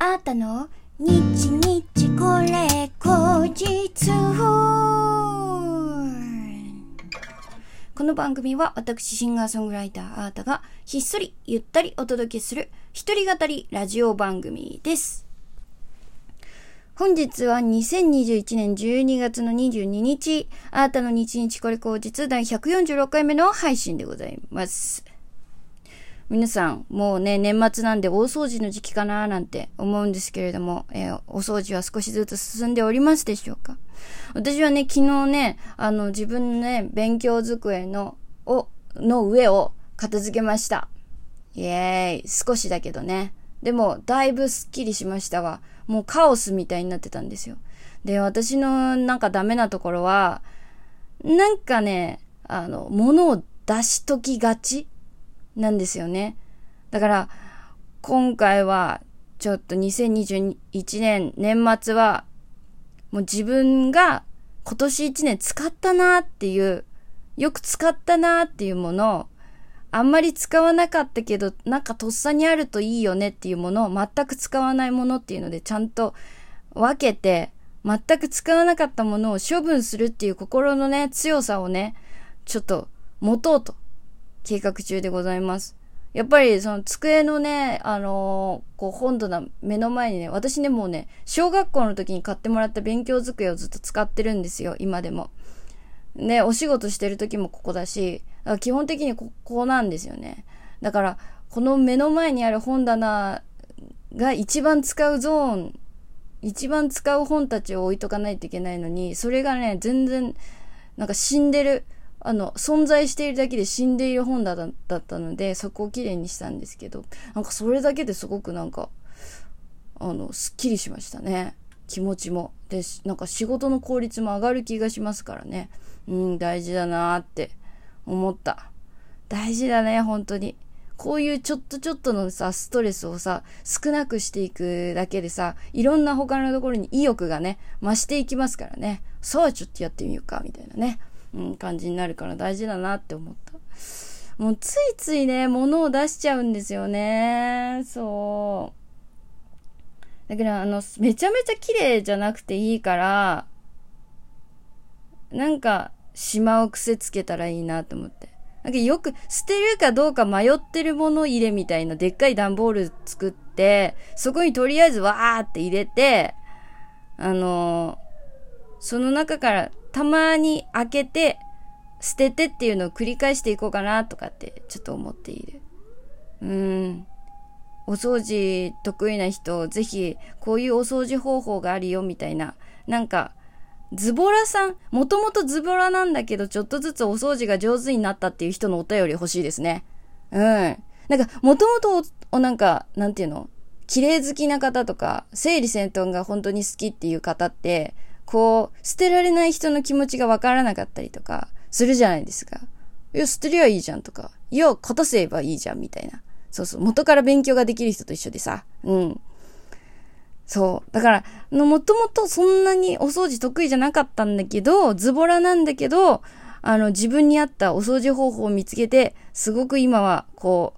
あーたの？日日これ後日この番組は私シンガーソングライターあーたがひっそりゆったりお届けする一人語りラジオ番組です。本日は2021年12月の22日、あーたの日日これ後日第146回目の配信でございます。皆さん、もうね、年末なんで大掃除の時期かななんて思うんですけれども、えーお掃除は少しずつ進んでおりますでしょうか？私はね、昨日ね、あの、自分のね、勉強机の、を、の上を片付けました。イエーイ。少しだけどね。でも、だいぶスッキリしましたわ。もうカオスみたいになってたんですよ。で、私のなんかダメなところは、なんかね、あの、物を出しときがちなんですよね。だから、今回は、ちょっと2021年年末は、もう自分が今年1年使ったなっていう、よく使ったなっていうものを、あんまり使わなかったけど、なんかとっさにあるといいよねっていうものを全く使わないものっていうのでちゃんと分けて、全く使わなかったものを処分するっていう心のね、強さをね、ちょっと持とうと計画中でございます。やっぱりその机のね、あのーこう本棚目の前にね、私ねもうね、小学校の時に買ってもらった勉強机をずっと使ってるんですよ、今でも。ね、お仕事してる時もここだし、だ基本的にここなんですよね。だから、この目の前にある本棚が一番使うゾーン、一番使う本たちを置いとかないといけないのに、それがね、全然、なんか死んでる、あの、存在しているだけで死んでいる本だったので、そこをきれいにしたんですけど、なんかそれだけですごくなんか、あの、すっきりしましたね。気持ちも。で、なんか仕事の効率も上がる気がしますからね。うん、大事だなーって思った。大事だね、本当に。こういうちょっとちょっとのさ、ストレスをさ、少なくしていくだけでさ、いろんな他のところに意欲がね、増していきますからね。さあ、ちょっとやってみようか、みたいなね。うん、感じになるから大事だなって思った。もうついついね、物を出しちゃうんですよね。そう。だから、あの、めちゃめちゃ綺麗じゃなくていいから、なんか、しまう癖つけたらいいなと思って。なんかよく、捨てるかどうか迷ってるもの入れみたいなでっかい段ボール作って、そこにとりあえずわーって入れて、あのその中からたまに開けて、捨ててっていうのを繰り返していこうかなとかってちょっと思っている。うーん。お掃除得意な人、ぜひこういうお掃除方法があるよみたいな。なんか、ズボラさん、もともとズボラなんだけど、ちょっとずつお掃除が上手になったっていう人のお便り欲しいですね。うん。なんか、もともとお、なんか、なんていうの綺麗好きな方とか、整理整頓が本当に好きっていう方って、こう、捨てられない人の気持ちがわからなかったりとか、するじゃないですか。いや、捨てりゃいいじゃんとか。いや、片せばいいじゃんみたいな。そうそう。元から勉強ができる人と一緒でさ。うん。そう。だから、のもともとそんなにお掃除得意じゃなかったんだけど、ズボラなんだけど、あの、自分に合ったお掃除方法を見つけて、すごく今は、こ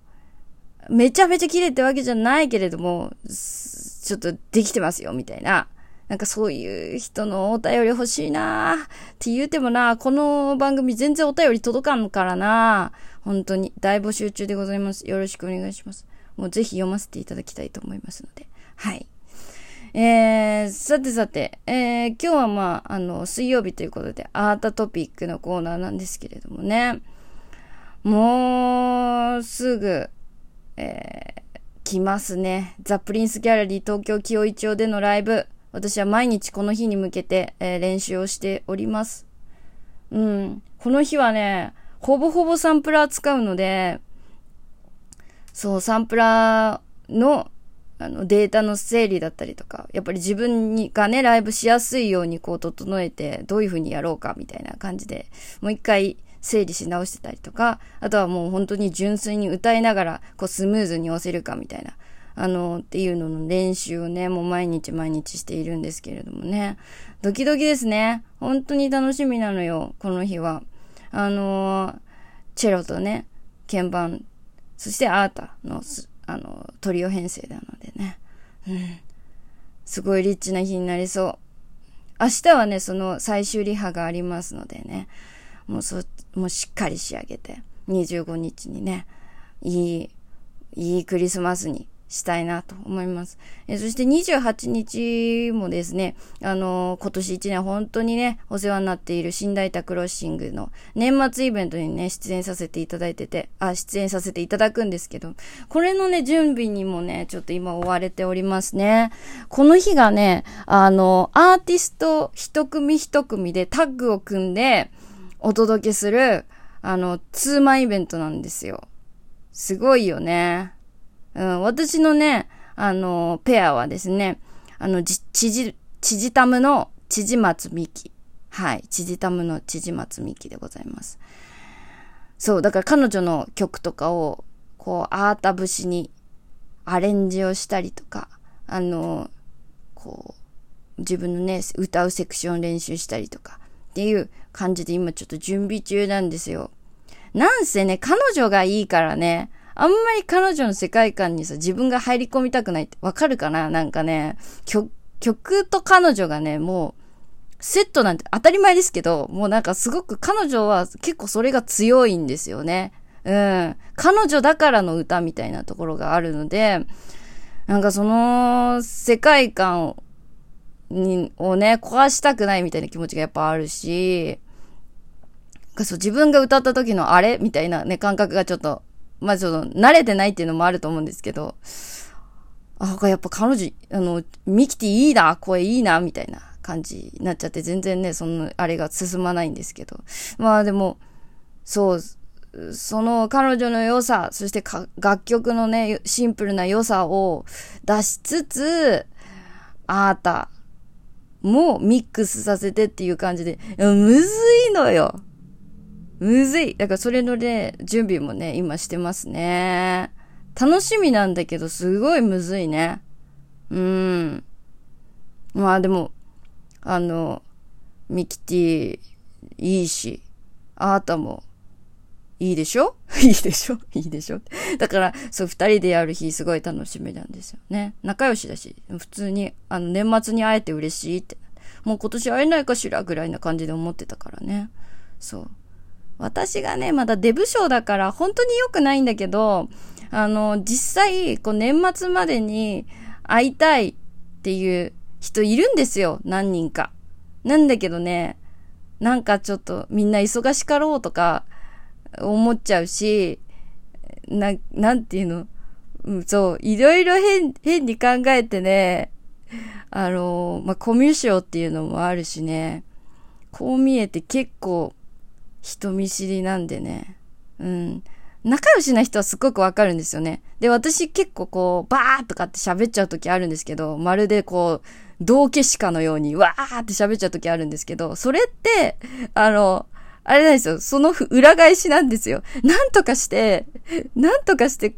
う、めちゃめちゃ綺麗ってわけじゃないけれども、ちょっとできてますよ、みたいな。なんかそういう人のお便り欲しいなって言うてもな、この番組全然お便り届かんからな本当に大募集中でございます。よろしくお願いします。もうぜひ読ませていただきたいと思いますので。はい。えー、さてさて、えー、今日はまあ、あの、水曜日ということで、アートトピックのコーナーなんですけれどもね。もう、すぐ、えー、来ますね。ザ・プリンスギャラリー東京清井町でのライブ。私は毎日この日に向けて、えー練習をしております。うん。この日はね、ほぼほぼサンプラー使うので、そう、サンプラーの、あの、データの整理だったりとか、やっぱり自分にがね、ライブしやすいようにこう整えて、どういう風にやろうかみたいな感じで、もう一回整理し直してたりとか、あとはもう本当に純粋に歌いながら、こうスムーズに押せるかみたいな、あの、っていうのの練習をね、もう毎日毎日しているんですけれどもね。ドキドキですね。本当に楽しみなのよ、この日は。あのチェロとね、鍵盤、そしてアータの、あの、トリオ編成なのでね。うん。すごいリッチな日になりそう。明日はね、その最終リハがありますのでね、もうそ、もうしっかり仕上げて、25日にね、いい、いいクリスマスにしたいなと思います。えそして28日もですね、あのー、今年1年本当にね、お世話になっている新大田クロッシングの年末イベントにね、出演させていただいてて、あ、出演させていただくんですけど、これのね、準備にもね、ちょっと今追われておりますね。この日がね、あの、アーティスト一組一組でタッグを組んでお届けする、あの、ツーマンイベントなんですよ。すごいよね。うん、私のね、あの、ペアはですね、あの、ちじ、ちじたむのちじまつみき。はい。ちじたむのちじまつみきでございます。そう、だから彼女の曲とかを、こう、アータ節にアレンジをしたりとか、あの、こう、自分のね、歌うセクション練習したりとか、っていう感じで今ちょっと準備中なんですよ。なんせね、彼女がいいからね、あんまり彼女の世界観にさ、自分が入り込みたくないってわかるかな？なんかね、曲、曲と彼女がね、もう、セットなんて当たり前ですけど、もうなんかすごく彼女は結構それが強いんですよね。うん。彼女だからの歌みたいなところがあるので、なんかその世界観に、をね、壊したくないみたいな気持ちがやっぱあるし、そう自分が歌った時のあれみたいなね、感覚がちょっとまあその、慣れてないっていうのもあると思うんですけど、あ、やっぱ彼女、あの、ミキティいいな、声いいな、みたいな感じになっちゃって、全然ね、その、あれが進まないんですけど。まあでも、そう、その彼女の良さ、そして楽曲のね、シンプルな良さを出しつつ、あーたもミックスさせてっていう感じで、むずいのよ。むずい。だからそれのね、準備もね、今してますね。楽しみなんだけど、すごいむずいね。うーん。まあでも、あの、ミキティ、いいし、あーたも、いいでしょ？いいでしょ？いいでしょ？だから、そう、二人でやる日すごい楽しみなんですよね。仲良しだし、普通に、あの、年末に会えて嬉しいって。もう今年会えないかしらぐらいな感じで思ってたからね。そう。私がね、まだデブ症だから本当に良くないんだけど、あの、実際、こう年末までに会いたいっていう人いるんですよ。何人か。なんだけどね、なんかちょっとみんな忙しかろうとか思っちゃうし、な、なんていうの、うん、そう、いろいろ変、変に考えてね、あの、まあ、コミュ障っていうのもあるしね、こう見えて結構人見知りなんでね。うん。仲良しな人はすっごくわかるんですよね。で、私結構こう、バーとかって喋っちゃう時あるんですけど、まるでこう、道化師かのように、わーって喋っちゃう時あるんですけど、それって、あの、あれなんですよ。その裏返しなんですよ。なんとかして、なんとかして、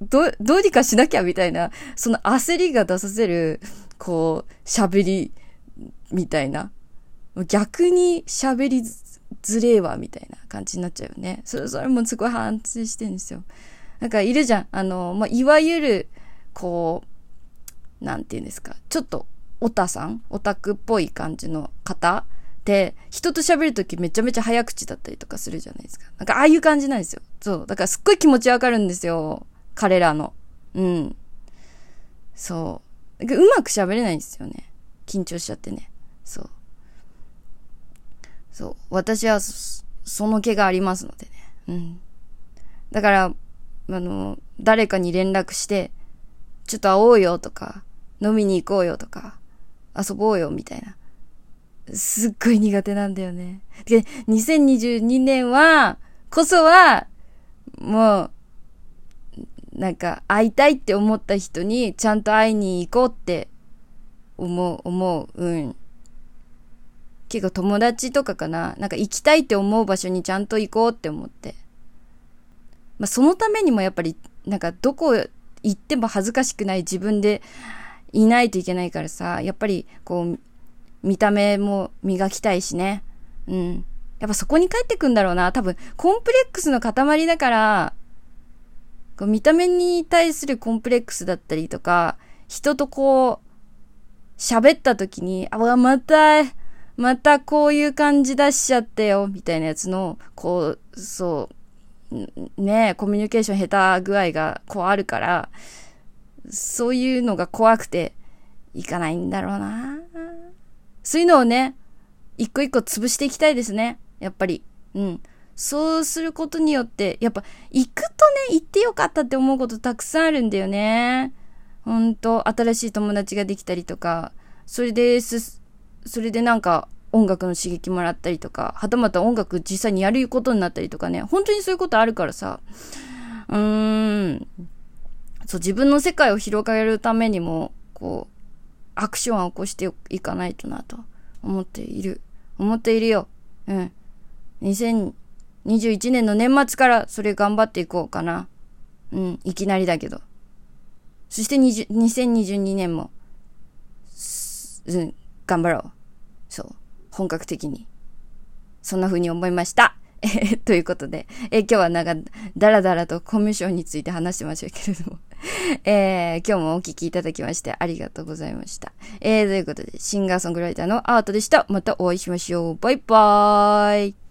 ど、どうにかしなきゃみたいな、その焦りが出させる、こう、喋り、みたいな。逆に喋りずれえわ、みたいな感じになっちゃうよね。それ、それもすごい反省してるんですよ。なんかいるじゃん。あの、まあ、いわゆる、こう、なんて言うんですか。ちょっと、オタさん？オタクっぽい感じの方？で、人と喋るときめちゃめちゃ早口だったりとかするじゃないですか。なんかああいう感じなんですよ。そう。だからすっごい気持ちわかるんですよ。彼らの。うん。そう。うまく喋れないんですよね。緊張しちゃってね。そう。そう。私はその気がありますのでね。うん。だから、あの、誰かに連絡して、ちょっと会おうよとか、飲みに行こうよとか、遊ぼうよみたいな。すっごい苦手なんだよね。で、2022年は、こそは、もう、なんか、会いたいって思った人に、ちゃんと会いに行こうって、思う、思う、うん。結構友達とかかな。なんか行きたいって思う場所にちゃんと行こうって思って。まあそのためにもやっぱり、なんかどこ行っても恥ずかしくない自分でいないといけないからさ、やっぱりこう、見た目も磨きたいしね。うん。やっぱそこに帰ってくんだろうな。多分、コンプレックスの塊だから、こう見た目に対するコンプレックスだったりとか、人とこう、喋った時に、あ、また、またこういう感じ出しちゃってよ、みたいなやつの、こう、そう、ねコミュニケーション下手具合がこうあるから、そういうのが怖くて、いかないんだろうなそういうのをね、一個一個潰していきたいですね。やっぱり。うん。そうすることによって、やっぱ、行くとね、行ってよかったって思うことたくさんあるんだよね。ほんと、新しい友達ができたりとか、それで、す、それでなんか、音楽の刺激もらったりとか、はたまた音楽実際にやることになったりとかね、本当にそういうことあるからさ、うーん、そう、自分の世界を広げるためにも、こう、アクションを起こしていかないとなと思っている。思っているよ。うん。2021年の年末からそれ頑張っていこうかな。うん、いきなりだけど。そして2022年も、うん、頑張ろう。そう。本格的に。そんな風に思いました。え ということで、え今日はなんか、だらだらとコミュ障について話してましたけれども。えー、今日もお聴きいただきましてありがとうございました。えー、ということで、シンガーソングライターのアートでした。またお会いしましょう。バイバーイ。